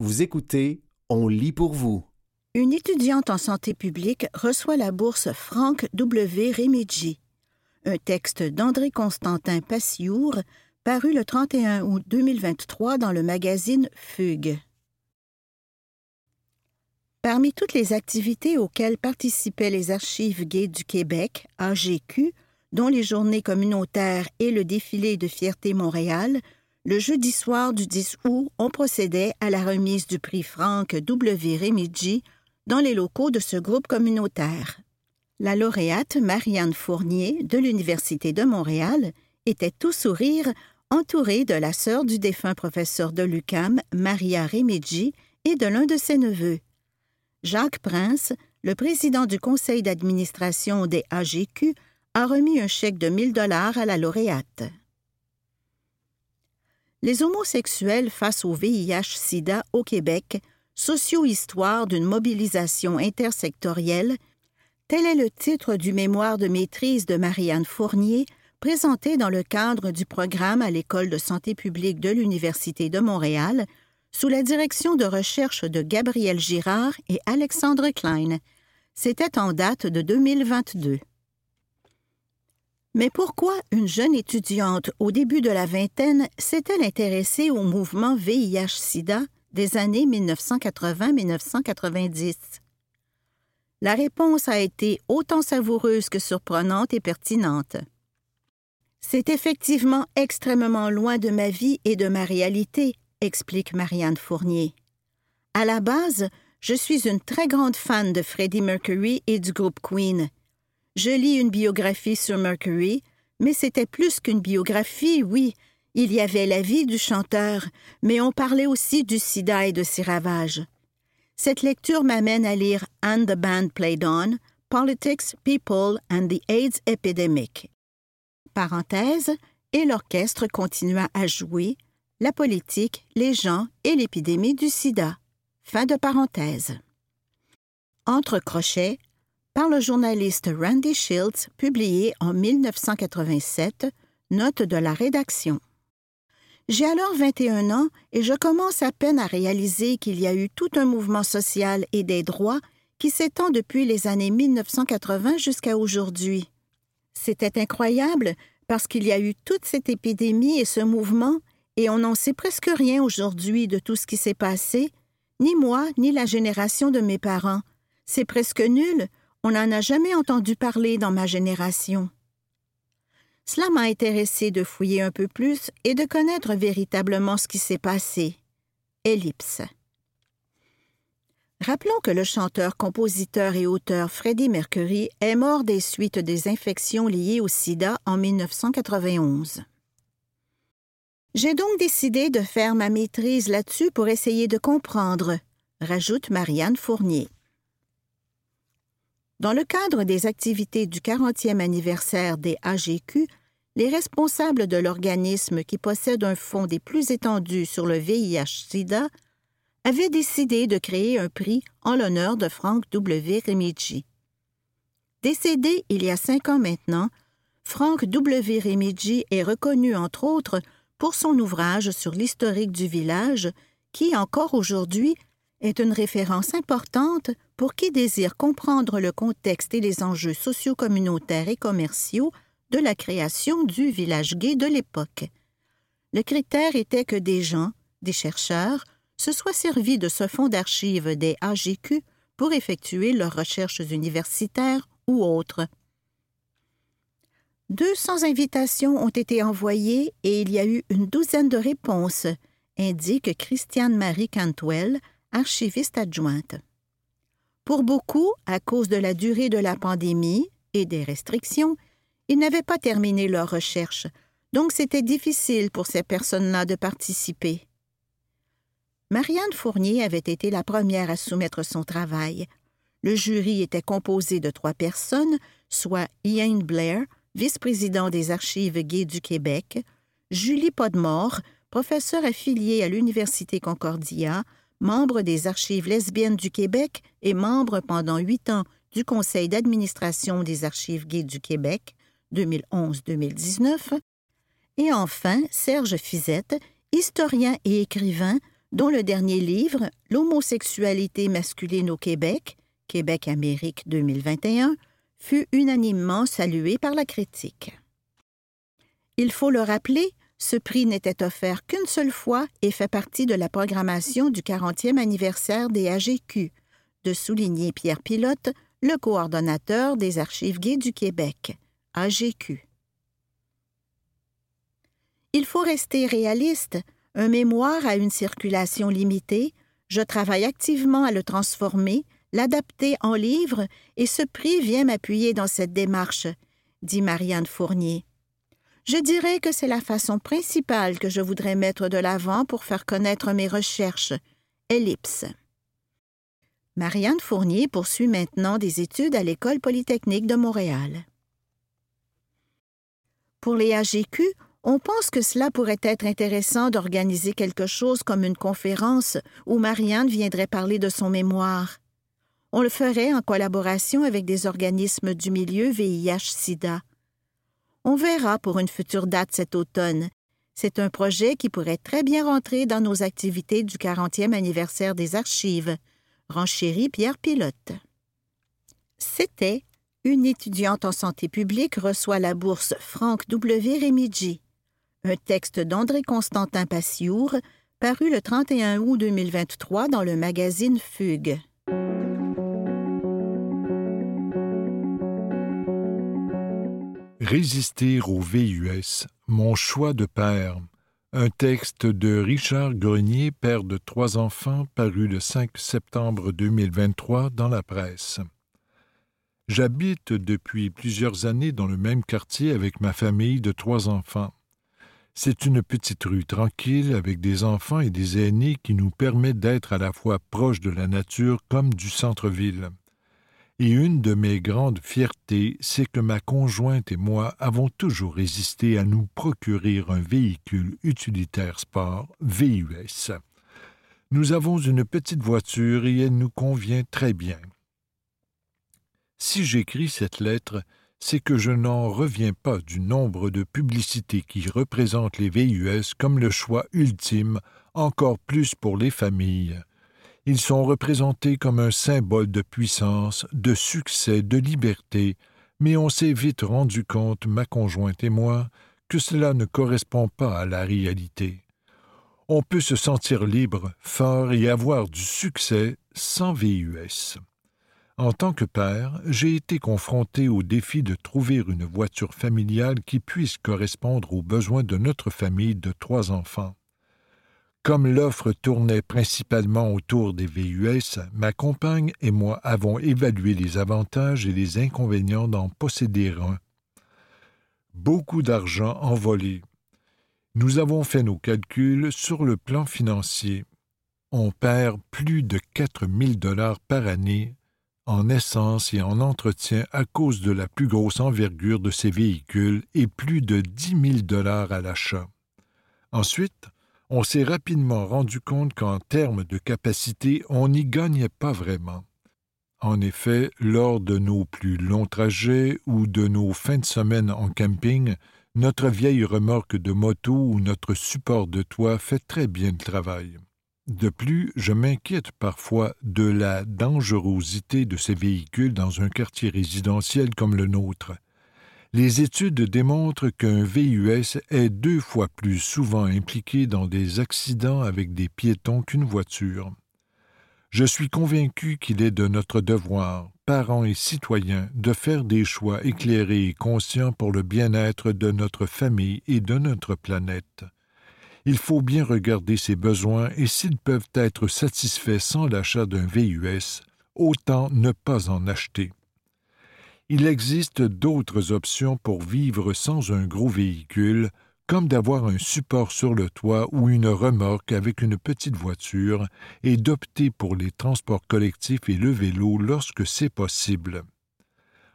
Vous écoutez On lit pour vous. Une étudiante en santé publique reçoit la bourse Franck W. Remigi. Un texte d'André Constantin Passiour, paru le 31 août 2023 dans le magazine Fugue. Parmi toutes les activités auxquelles participaient les archives gays du Québec, AGQ, dont les journées communautaires et le défilé de fierté Montréal, le jeudi soir du 10 août, on procédait à la remise du prix Franck W. Remigi dans les locaux de ce groupe communautaire. La lauréate Marianne Fournier de l'Université de Montréal était tout sourire, entourée de la sœur du défunt professeur de l'UCAM, Maria Remigi, et de l'un de ses neveux. Jacques Prince, le président du conseil d'administration des AGQ, a remis un chèque de 1000 dollars à la lauréate. Les homosexuels face au VIH-Sida au Québec, socio-histoire d'une mobilisation intersectorielle, tel est le titre du mémoire de maîtrise de Marianne Fournier, présenté dans le cadre du programme à l'École de santé publique de l'Université de Montréal, sous la direction de recherche de Gabriel Girard et Alexandre Klein. C'était en date de 2022. Mais pourquoi une jeune étudiante au début de la vingtaine s'est-elle intéressée au mouvement VIH-Sida des années 1980-1990? La réponse a été autant savoureuse que surprenante et pertinente. C'est effectivement extrêmement loin de ma vie et de ma réalité, explique Marianne Fournier. À la base, je suis une très grande fan de Freddie Mercury et du groupe Queen. Je lis une biographie sur Mercury, mais c'était plus qu'une biographie, oui. Il y avait la vie du chanteur, mais on parlait aussi du sida et de ses ravages. Cette lecture m'amène à lire And the Band Played On, Politics, People and the AIDS Epidemic. Parenthèse, et l'orchestre continua à jouer la politique, les gens et l'épidémie du sida. Fin de parenthèse. Entre crochets, par le journaliste Randy Shields, publié en 1987, note de la rédaction. J'ai alors 21 ans et je commence à peine à réaliser qu'il y a eu tout un mouvement social et des droits qui s'étend depuis les années 1980 jusqu'à aujourd'hui. C'était incroyable parce qu'il y a eu toute cette épidémie et ce mouvement, et on n'en sait presque rien aujourd'hui de tout ce qui s'est passé, ni moi, ni la génération de mes parents. C'est presque nul, on n'en a jamais entendu parler dans ma génération. Cela m'a intéressé de fouiller un peu plus et de connaître véritablement ce qui s'est passé. Ellipse. Rappelons que le chanteur, compositeur et auteur Freddie Mercury est mort des suites des infections liées au sida en 1991. J'ai donc décidé de faire ma maîtrise là-dessus pour essayer de comprendre, rajoute Marianne Fournier. Dans le cadre des activités du 40e anniversaire des AGQ, les responsables de l'organisme qui possède un fonds des plus étendus sur le VIH-Sida avaient décidé de créer un prix en l'honneur de Frank W. Remigi. Décédé il y a cinq ans maintenant, Frank W. Remigi est reconnu entre autres pour son ouvrage sur l'historique du village qui, encore aujourd'hui, est une référence importante pour qui désire comprendre le contexte et les enjeux socio-communautaires et commerciaux de la création du village gay de l'époque. Le critère était que des gens, des chercheurs, se soient servis de ce fonds d'archives des AGQ pour effectuer leurs recherches universitaires ou autres. 200 invitations ont été envoyées et il y a eu une douzaine de réponses, indique Christiane Marie Cantwell, archiviste adjointe. Pour beaucoup, à cause de la durée de la pandémie et des restrictions, ils n'avaient pas terminé leurs recherches, donc c'était difficile pour ces personnes-là de participer. Marianne Fournier avait été la première à soumettre son travail. Le jury était composé de trois personnes, soit Ian Blair, vice-président des archives gays du Québec, Julie Podmore, professeure affiliée à l'Université Concordia, membre des Archives lesbiennes du Québec et membre pendant huit ans du Conseil d'administration des Archives gays du Québec, 2011-2019, et enfin Serge Fizette, historien et écrivain, dont le dernier livre, L'homosexualité masculine au Québec, Québec-Amérique 2021, fut unanimement salué par la critique. Il faut le rappeler, ce prix n'était offert qu'une seule fois et fait partie de la programmation du 40e anniversaire des AGQ, de souligner Pierre Pilote, le coordonnateur des Archives gays du Québec, AGQ. Il faut rester réaliste. Un mémoire a une circulation limitée. Je travaille activement à le transformer, l'adapter en livre, et ce prix vient m'appuyer dans cette démarche, dit Marianne Fournier. Je dirais que c'est la façon principale que je voudrais mettre de l'avant pour faire connaître mes recherches. Ellipse. Marianne Fournier poursuit maintenant des études à l'École polytechnique de Montréal. Pour les AGQ, on pense que cela pourrait être intéressant d'organiser quelque chose comme une conférence où Marianne viendrait parler de son mémoire. On le ferait en collaboration avec des organismes du milieu VIH-Sida. On verra pour une future date cet automne. C'est un projet qui pourrait très bien rentrer dans nos activités du 40e anniversaire des archives. Renchérit Pierre Pilote. C'était Une étudiante en santé publique reçoit la bourse Franck W. Remigi un texte d'André Constantin Passiour, paru le 31 août 2023 dans le magazine Fugue. Résister au VUS, mon choix de père. Un texte de Richard Grenier, père de trois enfants, paru le 5 septembre 2023 dans la presse. J'habite depuis plusieurs années dans le même quartier avec ma famille de trois enfants. C'est une petite rue tranquille avec des enfants et des aînés qui nous permet d'être à la fois proches de la nature comme du centre-ville. Et une de mes grandes fiertés, c'est que ma conjointe et moi avons toujours résisté à nous procurer un véhicule utilitaire sport VUS. Nous avons une petite voiture et elle nous convient très bien. Si j'écris cette lettre, c'est que je n'en reviens pas du nombre de publicités qui représentent les VUS comme le choix ultime, encore plus pour les familles. Ils sont représentés comme un symbole de puissance, de succès, de liberté, mais on s'est vite rendu compte, ma conjointe et moi, que cela ne correspond pas à la réalité. On peut se sentir libre, fort et avoir du succès sans VUS. En tant que père, j'ai été confronté au défi de trouver une voiture familiale qui puisse correspondre aux besoins de notre famille de trois enfants. Comme l'offre tournait principalement autour des VUS, ma compagne et moi avons évalué les avantages et les inconvénients d'en posséder un. Beaucoup d'argent envolé. Nous avons fait nos calculs sur le plan financier. On perd plus de quatre mille dollars par année en essence et en entretien à cause de la plus grosse envergure de ces véhicules et plus de dix mille dollars à l'achat. Ensuite, on s'est rapidement rendu compte qu'en termes de capacité, on n'y gagnait pas vraiment. En effet, lors de nos plus longs trajets ou de nos fins de semaine en camping, notre vieille remorque de moto ou notre support de toit fait très bien le travail. De plus, je m'inquiète parfois de la dangerosité de ces véhicules dans un quartier résidentiel comme le nôtre. Les études démontrent qu'un VUS est deux fois plus souvent impliqué dans des accidents avec des piétons qu'une voiture. Je suis convaincu qu'il est de notre devoir, parents et citoyens, de faire des choix éclairés et conscients pour le bien-être de notre famille et de notre planète il faut bien regarder ses besoins et s'ils peuvent être satisfaits sans l'achat d'un VUS, autant ne pas en acheter. Il existe d'autres options pour vivre sans un gros véhicule, comme d'avoir un support sur le toit ou une remorque avec une petite voiture, et d'opter pour les transports collectifs et le vélo lorsque c'est possible.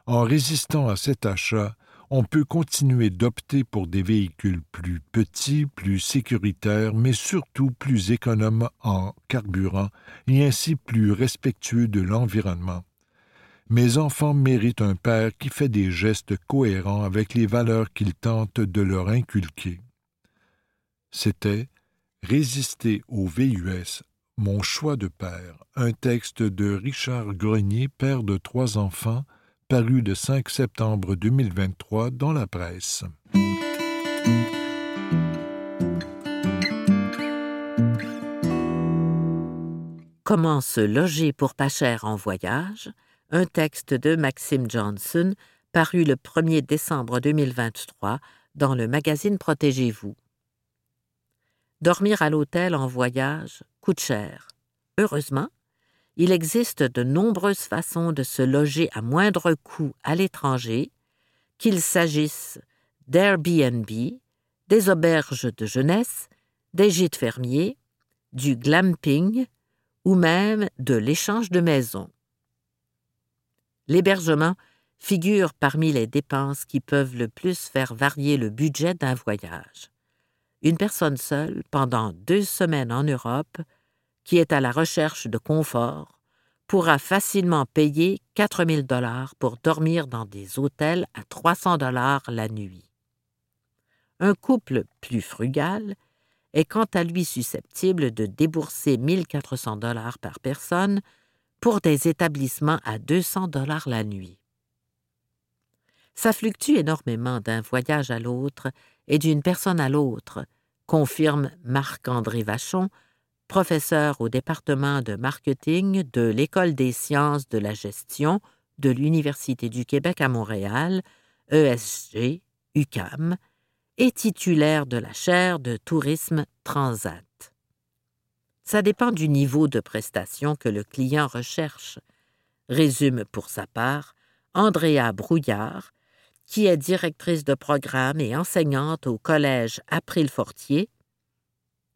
En résistant à cet achat, on peut continuer d'opter pour des véhicules plus petits, plus sécuritaires, mais surtout plus économes en carburant et ainsi plus respectueux de l'environnement. Mes enfants méritent un père qui fait des gestes cohérents avec les valeurs qu'il tente de leur inculquer. C'était Résister au VUS, mon choix de père, un texte de Richard Grenier, père de trois enfants, paru le 5 septembre 2023 dans la presse. Comment se loger pour pas cher en voyage, un texte de Maxime Johnson, paru le 1er décembre 2023 dans le magazine Protégez-vous. Dormir à l'hôtel en voyage coûte cher. Heureusement, il existe de nombreuses façons de se loger à moindre coût à l'étranger, qu'il s'agisse d'Airbnb, des auberges de jeunesse, des gîtes fermiers, du glamping, ou même de l'échange de maisons. L'hébergement figure parmi les dépenses qui peuvent le plus faire varier le budget d'un voyage. Une personne seule, pendant deux semaines en Europe, qui est à la recherche de confort, pourra facilement payer 4 000 dollars pour dormir dans des hôtels à 300 dollars la nuit. Un couple plus frugal est quant à lui susceptible de débourser 1400 dollars par personne pour des établissements à 200 dollars la nuit. Ça fluctue énormément d'un voyage à l'autre et d'une personne à l'autre, confirme Marc-André Vachon, professeur au département de marketing de l'École des sciences de la gestion de l'Université du Québec à Montréal, ESG, UCAM, et titulaire de la chaire de tourisme Transat. Ça dépend du niveau de prestation que le client recherche, résume pour sa part Andrea Brouillard, qui est directrice de programme et enseignante au collège April-Fortier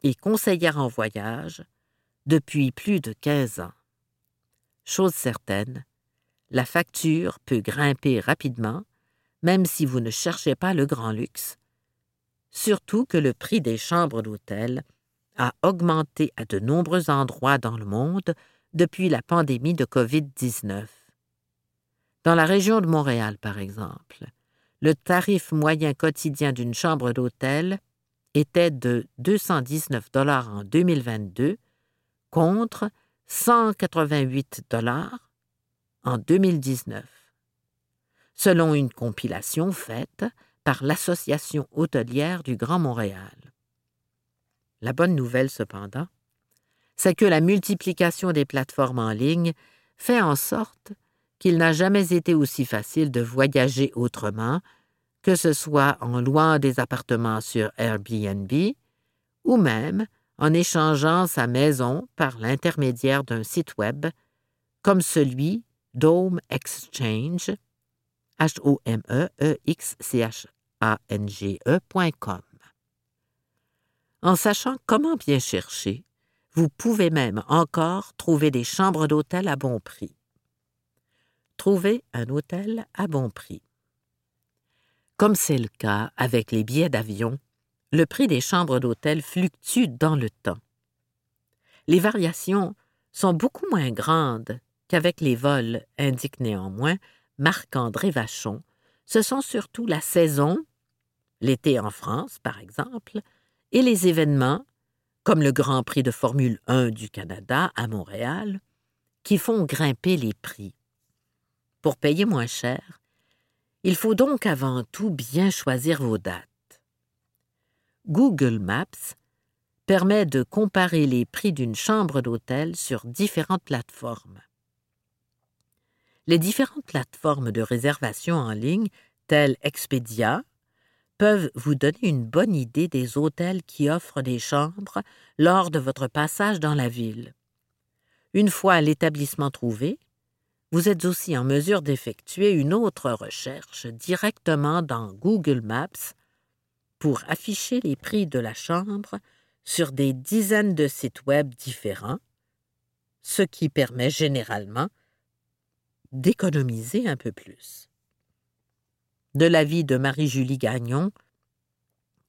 et conseillère en voyage depuis plus de 15 ans. Chose certaine, la facture peut grimper rapidement, même si vous ne cherchez pas le grand luxe, surtout que le prix des chambres d'hôtel a augmenté à de nombreux endroits dans le monde depuis la pandémie de COVID-19. Dans la région de Montréal, par exemple, le tarif moyen quotidien d'une chambre d'hôtel était de 219 dollars en 2022 contre 188 dollars en 2019. Selon une compilation faite par l'Association hôtelière du Grand Montréal. La bonne nouvelle, cependant, c'est que la multiplication des plateformes en ligne fait en sorte qu'il n'a jamais été aussi facile de voyager autrement, que ce soit en louant des appartements sur Airbnb ou même en échangeant sa maison par l'intermédiaire d'un site web comme celui Dome Exchange, H-O-M-E-E-X-C-H ange.com. En sachant comment bien chercher, vous pouvez même encore trouver des chambres d'hôtel à bon prix. Trouver un hôtel à bon prix. Comme c'est le cas avec les billets d'avion, le prix des chambres d'hôtel fluctue dans le temps. Les variations sont beaucoup moins grandes qu'avec les vols, indique néanmoins Marc-André Vachon, ce sont surtout la saison, l'été en France par exemple, et les événements, comme le Grand Prix de Formule 1 du Canada à Montréal, qui font grimper les prix. Pour payer moins cher, il faut donc avant tout bien choisir vos dates. Google Maps permet de comparer les prix d'une chambre d'hôtel sur différentes plateformes. Les différentes plateformes de réservation en ligne, telles Expedia, peuvent vous donner une bonne idée des hôtels qui offrent des chambres lors de votre passage dans la ville. Une fois l'établissement trouvé, vous êtes aussi en mesure d'effectuer une autre recherche directement dans Google Maps pour afficher les prix de la chambre sur des dizaines de sites web différents, ce qui permet généralement d'économiser un peu plus. De l'avis de Marie-Julie Gagnon,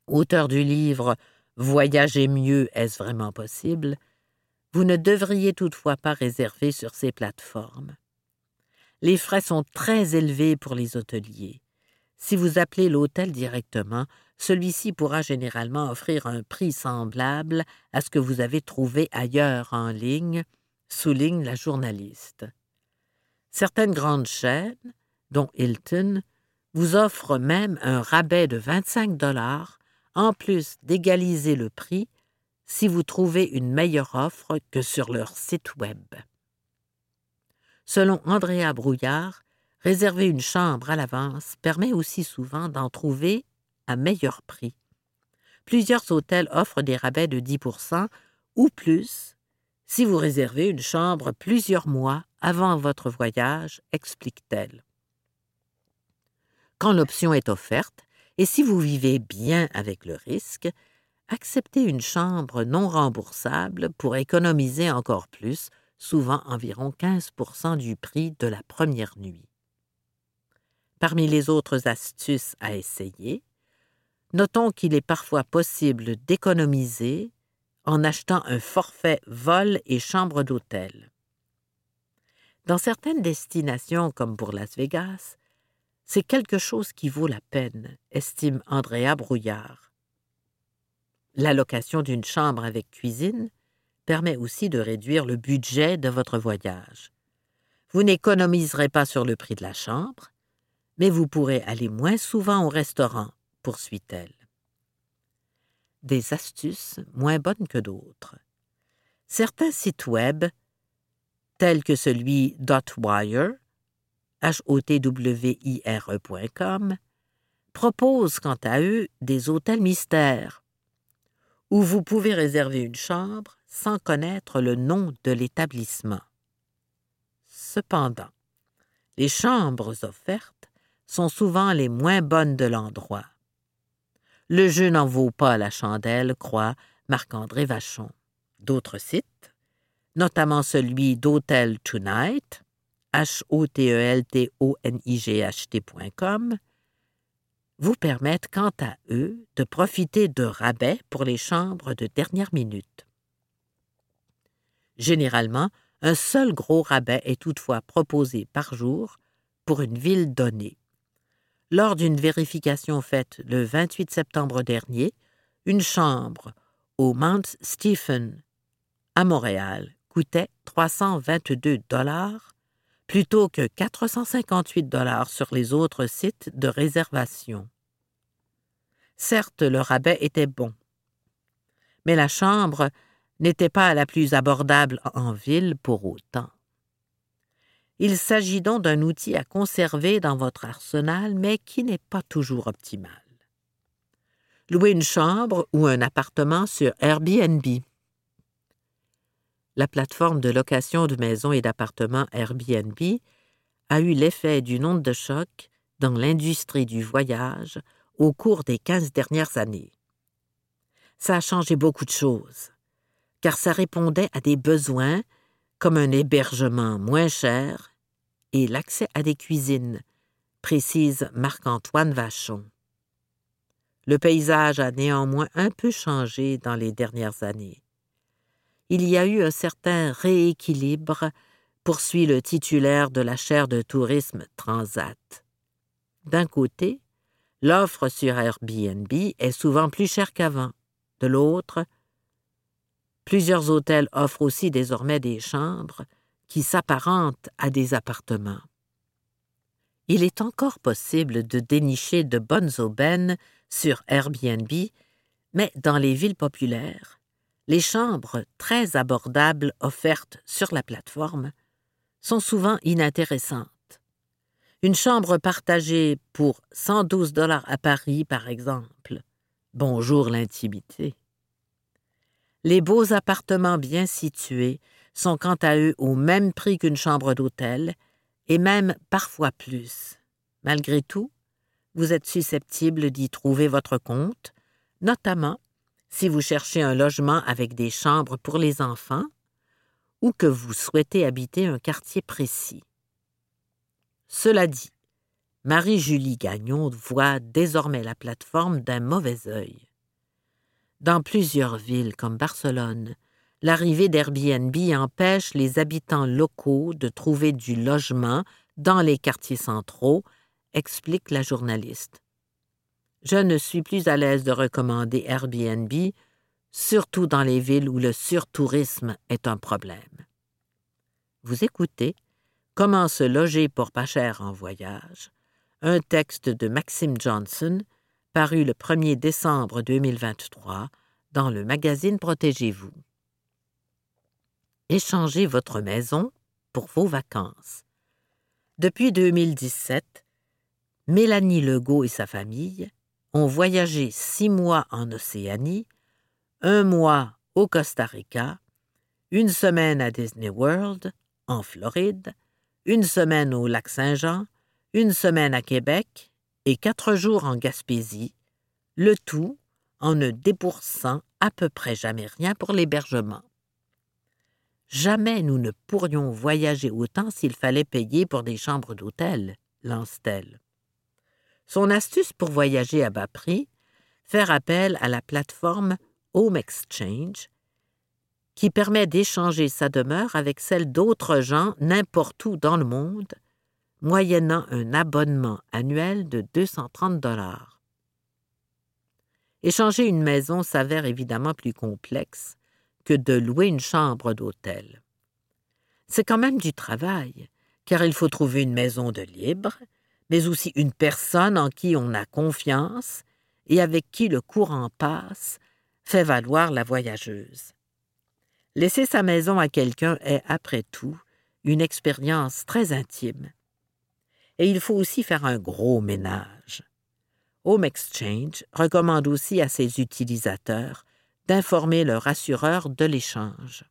auteur du livre Voyager mieux, est-ce vraiment possible? Vous ne devriez toutefois pas réserver sur ces plateformes. Les frais sont très élevés pour les hôteliers. Si vous appelez l'hôtel directement, celui-ci pourra généralement offrir un prix semblable à ce que vous avez trouvé ailleurs en ligne, souligne la journaliste. Certaines grandes chaînes, dont Hilton, vous offrent même un rabais de 25 dollars en plus d'égaliser le prix si vous trouvez une meilleure offre que sur leur site Web. Selon Andrea Brouillard, réserver une chambre à l'avance permet aussi souvent d'en trouver à meilleur prix. Plusieurs hôtels offrent des rabais de 10% ou plus si vous réservez une chambre plusieurs mois avant votre voyage, explique-t-elle. Quand l'option est offerte, et si vous vivez bien avec le risque, acceptez une chambre non remboursable pour économiser encore plus, souvent environ 15% du prix de la première nuit. Parmi les autres astuces à essayer, notons qu'il est parfois possible d'économiser en achetant un forfait vol et chambre d'hôtel. Dans certaines destinations, comme pour Las Vegas, c'est quelque chose qui vaut la peine, estime Andrea Brouillard. La location d'une chambre avec cuisine permet aussi de réduire le budget de votre voyage. Vous n'économiserez pas sur le prix de la chambre, mais vous pourrez aller moins souvent au restaurant, poursuit-elle des astuces moins bonnes que d'autres. Certains sites web, tels que celui .wire, h-o-t-w-i-r-e.com, proposent quant à eux des hôtels mystères, où vous pouvez réserver une chambre sans connaître le nom de l'établissement. Cependant, les chambres offertes sont souvent les moins bonnes de l'endroit. Le jeu n'en vaut pas la chandelle, croit Marc-André Vachon. D'autres sites, notamment celui d'Hotel Tonight, H-O-T-E-L-T-O-N-I-G-H-T.com, vous permettent quant à eux de profiter de rabais pour les chambres de dernière minute. Généralement, un seul gros rabais est toutefois proposé par jour pour une ville donnée. Lors d'une vérification faite le 28 septembre dernier, une chambre au Mount Stephen à Montréal coûtait 322 dollars plutôt que 458 dollars sur les autres sites de réservation. Certes, le rabais était bon, mais la chambre n'était pas la plus abordable en ville pour autant. Il s'agit donc d'un outil à conserver dans votre arsenal, mais qui n'est pas toujours optimal. Louer une chambre ou un appartement sur Airbnb. La plateforme de location de maisons et d'appartements Airbnb a eu l'effet d'une onde de choc dans l'industrie du voyage au cours des quinze dernières années. Ça a changé beaucoup de choses, car ça répondait à des besoins comme un hébergement moins cher et l'accès à des cuisines, précise Marc-Antoine Vachon. Le paysage a néanmoins un peu changé dans les dernières années. Il y a eu un certain rééquilibre, poursuit le titulaire de la chaire de tourisme Transat. D'un côté, l'offre sur Airbnb est souvent plus chère qu'avant. De l'autre, plusieurs hôtels offrent aussi désormais des chambres qui s'apparentent à des appartements. Il est encore possible de dénicher de bonnes aubaines sur Airbnb, mais dans les villes populaires, les chambres très abordables offertes sur la plateforme sont souvent inintéressantes. Une chambre partagée pour 112 dollars à Paris, par exemple. Bonjour l'intimité. Les beaux appartements bien situés sont quant à eux au même prix qu'une chambre d'hôtel, et même parfois plus. Malgré tout, vous êtes susceptible d'y trouver votre compte, notamment si vous cherchez un logement avec des chambres pour les enfants ou que vous souhaitez habiter un quartier précis. Cela dit, Marie-Julie Gagnon voit désormais la plateforme d'un mauvais œil. Dans plusieurs villes comme Barcelone, l'arrivée d'Airbnb empêche les habitants locaux de trouver du logement dans les quartiers centraux, explique la journaliste. Je ne suis plus à l'aise de recommander Airbnb, surtout dans les villes où le surtourisme est un problème. Vous écoutez Comment se loger pour pas cher en voyage, un texte de Maxime Johnson, paru le 1er décembre 2023 dans le magazine Protégez-vous. Échangez votre maison pour vos vacances. Depuis 2017, Mélanie Legault et sa famille ont voyagé six mois en Océanie, un mois au Costa Rica, une semaine à Disney World, en Floride, une semaine au lac Saint-Jean, une semaine à Québec et quatre jours en Gaspésie, le tout en ne déboursant à peu près jamais rien pour l'hébergement. Jamais nous ne pourrions voyager autant s'il fallait payer pour des chambres d'hôtel, lance-t-elle. Son astuce pour voyager à bas prix, faire appel à la plateforme Home Exchange, qui permet d'échanger sa demeure avec celle d'autres gens n'importe où dans le monde, moyennant un abonnement annuel de 230 dollars. Échanger une maison s'avère évidemment plus complexe que de louer une chambre d'hôtel. C'est quand même du travail, car il faut trouver une maison de libre, mais aussi une personne en qui on a confiance et avec qui le courant passe, fait valoir la voyageuse. Laisser sa maison à quelqu'un est, après tout, une expérience très intime. Et il faut aussi faire un gros ménage. Home Exchange recommande aussi à ses utilisateurs d'informer leur assureur de l'échange.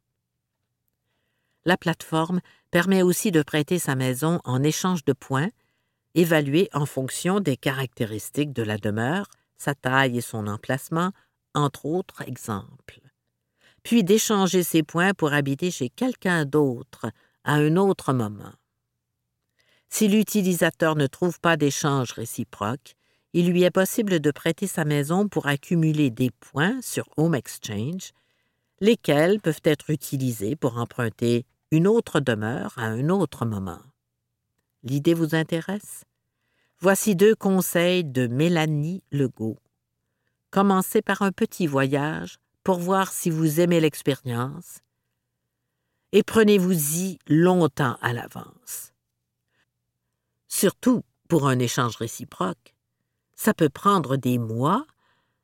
La plateforme permet aussi de prêter sa maison en échange de points, évalués en fonction des caractéristiques de la demeure, sa taille et son emplacement, entre autres exemples puis d'échanger ses points pour habiter chez quelqu'un d'autre à un autre moment. Si l'utilisateur ne trouve pas d'échange réciproque, il lui est possible de prêter sa maison pour accumuler des points sur Home Exchange, lesquels peuvent être utilisés pour emprunter une autre demeure à un autre moment. L'idée vous intéresse? Voici deux conseils de Mélanie Legault. Commencez par un petit voyage pour voir si vous aimez l'expérience et prenez-vous-y longtemps à l'avance. Surtout pour un échange réciproque. Ça peut prendre des mois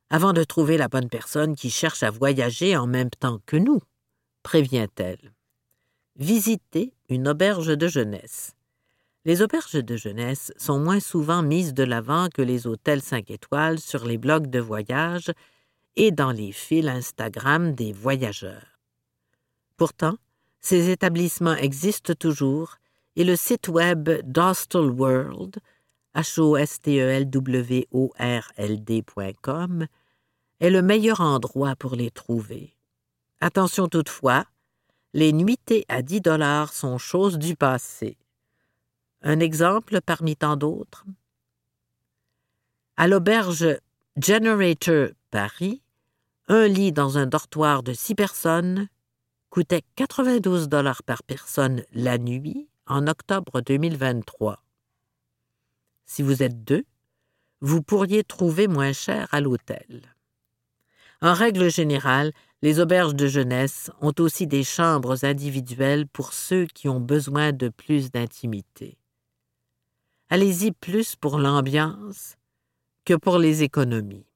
avant de trouver la bonne personne qui cherche à voyager en même temps que nous, prévient-elle. Visitez une auberge de jeunesse. Les auberges de jeunesse sont moins souvent mises de l'avant que les hôtels cinq étoiles sur les blogs de voyage et dans les fils Instagram des voyageurs. Pourtant, ces établissements existent toujours et le site web d'Hostel World, h o s t e l w o r l d.com, est le meilleur endroit pour les trouver. Attention toutefois, les nuitées à 10 dollars sont chose du passé. Un exemple parmi tant d'autres. À l'auberge Generator Paris, un lit dans un dortoir de six personnes coûtait 92 dollars par personne la nuit en octobre 2023. Si vous êtes deux, vous pourriez trouver moins cher à l'hôtel. En règle générale, les auberges de jeunesse ont aussi des chambres individuelles pour ceux qui ont besoin de plus d'intimité. Allez-y plus pour l'ambiance que pour les économies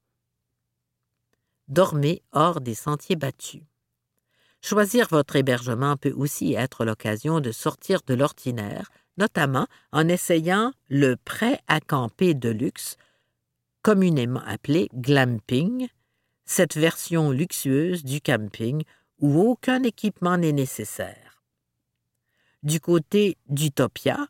dormez hors des sentiers battus. Choisir votre hébergement peut aussi être l'occasion de sortir de l'ordinaire, notamment en essayant le prêt à camper de luxe, communément appelé glamping, cette version luxueuse du camping où aucun équipement n'est nécessaire. Du côté d'Utopia,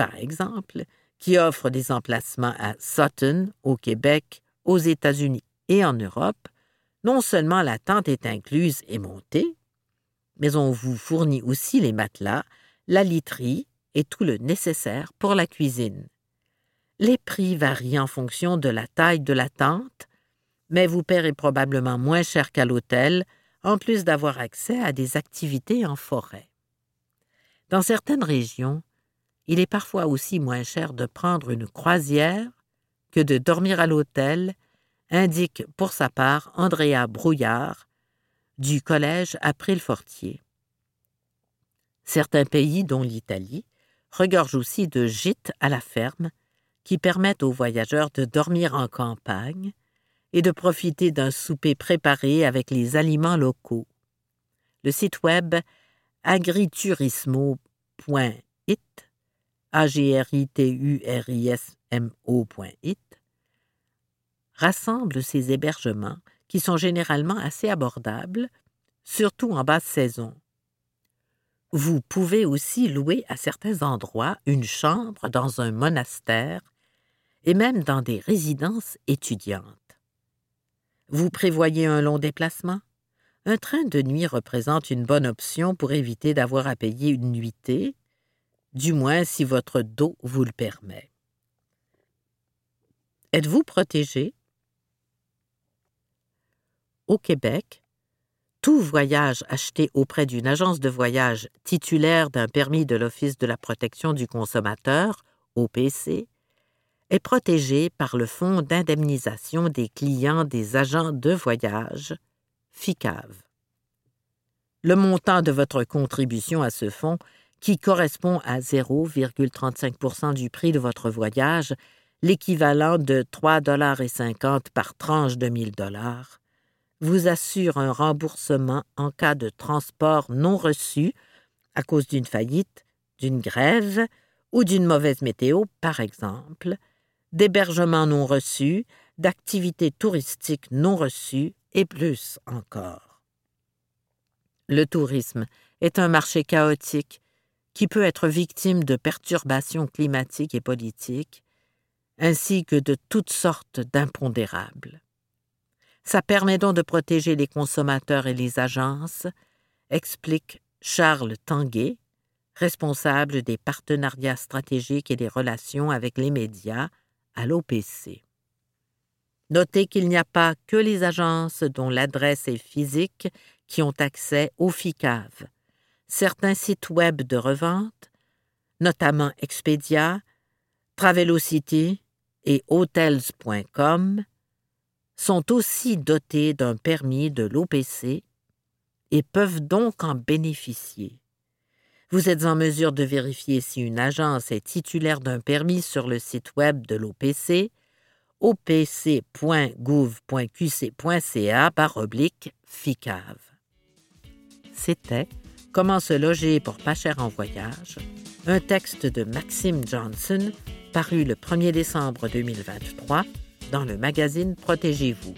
par exemple, qui offre des emplacements à Sutton, au Québec, aux États-Unis et en Europe, non seulement la tente est incluse et montée, mais on vous fournit aussi les matelas, la literie et tout le nécessaire pour la cuisine. Les prix varient en fonction de la taille de la tente, mais vous paierez probablement moins cher qu'à l'hôtel, en plus d'avoir accès à des activités en forêt. Dans certaines régions, il est parfois aussi moins cher de prendre une croisière que de dormir à l'hôtel, indique pour sa part Andrea Brouillard du collège April-Fortier. Certains pays, dont l'Italie, regorgent aussi de gîtes à la ferme qui permettent aux voyageurs de dormir en campagne et de profiter d'un souper préparé avec les aliments locaux. Le site web agriturismo.it agriturismo.it rassemble ces hébergements qui sont généralement assez abordables, surtout en basse saison. Vous pouvez aussi louer à certains endroits une chambre dans un monastère et même dans des résidences étudiantes. Vous prévoyez un long déplacement? Un train de nuit représente une bonne option pour éviter d'avoir à payer une nuitée, du moins si votre dos vous le permet. Êtes-vous protégé? Au Québec, tout voyage acheté auprès d'une agence de voyage titulaire d'un permis de l'Office de la protection du consommateur, OPC, est protégé par le Fonds d'indemnisation des clients des agents de voyage, FICAV. Le montant de votre contribution à ce fonds, qui correspond à 0,35% du prix de votre voyage, l'équivalent de 3,50 par tranche de 1000 dollars, vous assure un remboursement en cas de transport non reçu à cause d'une faillite, d'une grève ou d'une mauvaise météo, par exemple, d'hébergements non reçus, d'activités touristiques non reçues et plus encore. Le tourisme est un marché chaotique qui peut être victime de perturbations climatiques et politiques, ainsi que de toutes sortes d'impondérables. Ça permet donc de protéger les consommateurs et les agences, explique Charles Tanguay, responsable des partenariats stratégiques et des relations avec les médias à l'OPC. Notez qu'il n'y a pas que les agences dont l'adresse est physique qui ont accès au FICAV. Certains sites web de revente, notamment Expedia, Travelocity et Hotels.com, sont aussi dotés d'un permis de l'OPC et peuvent donc en bénéficier. Vous êtes en mesure de vérifier si une agence est titulaire d'un permis sur le site web de l'OPC, opc.gouv.qc.ca par oblique FICAV. C'était Comment se loger pour pas cher en voyage, un texte de Maxime Johnson paru le 1er décembre 2023 dans le magazine Protégez-vous.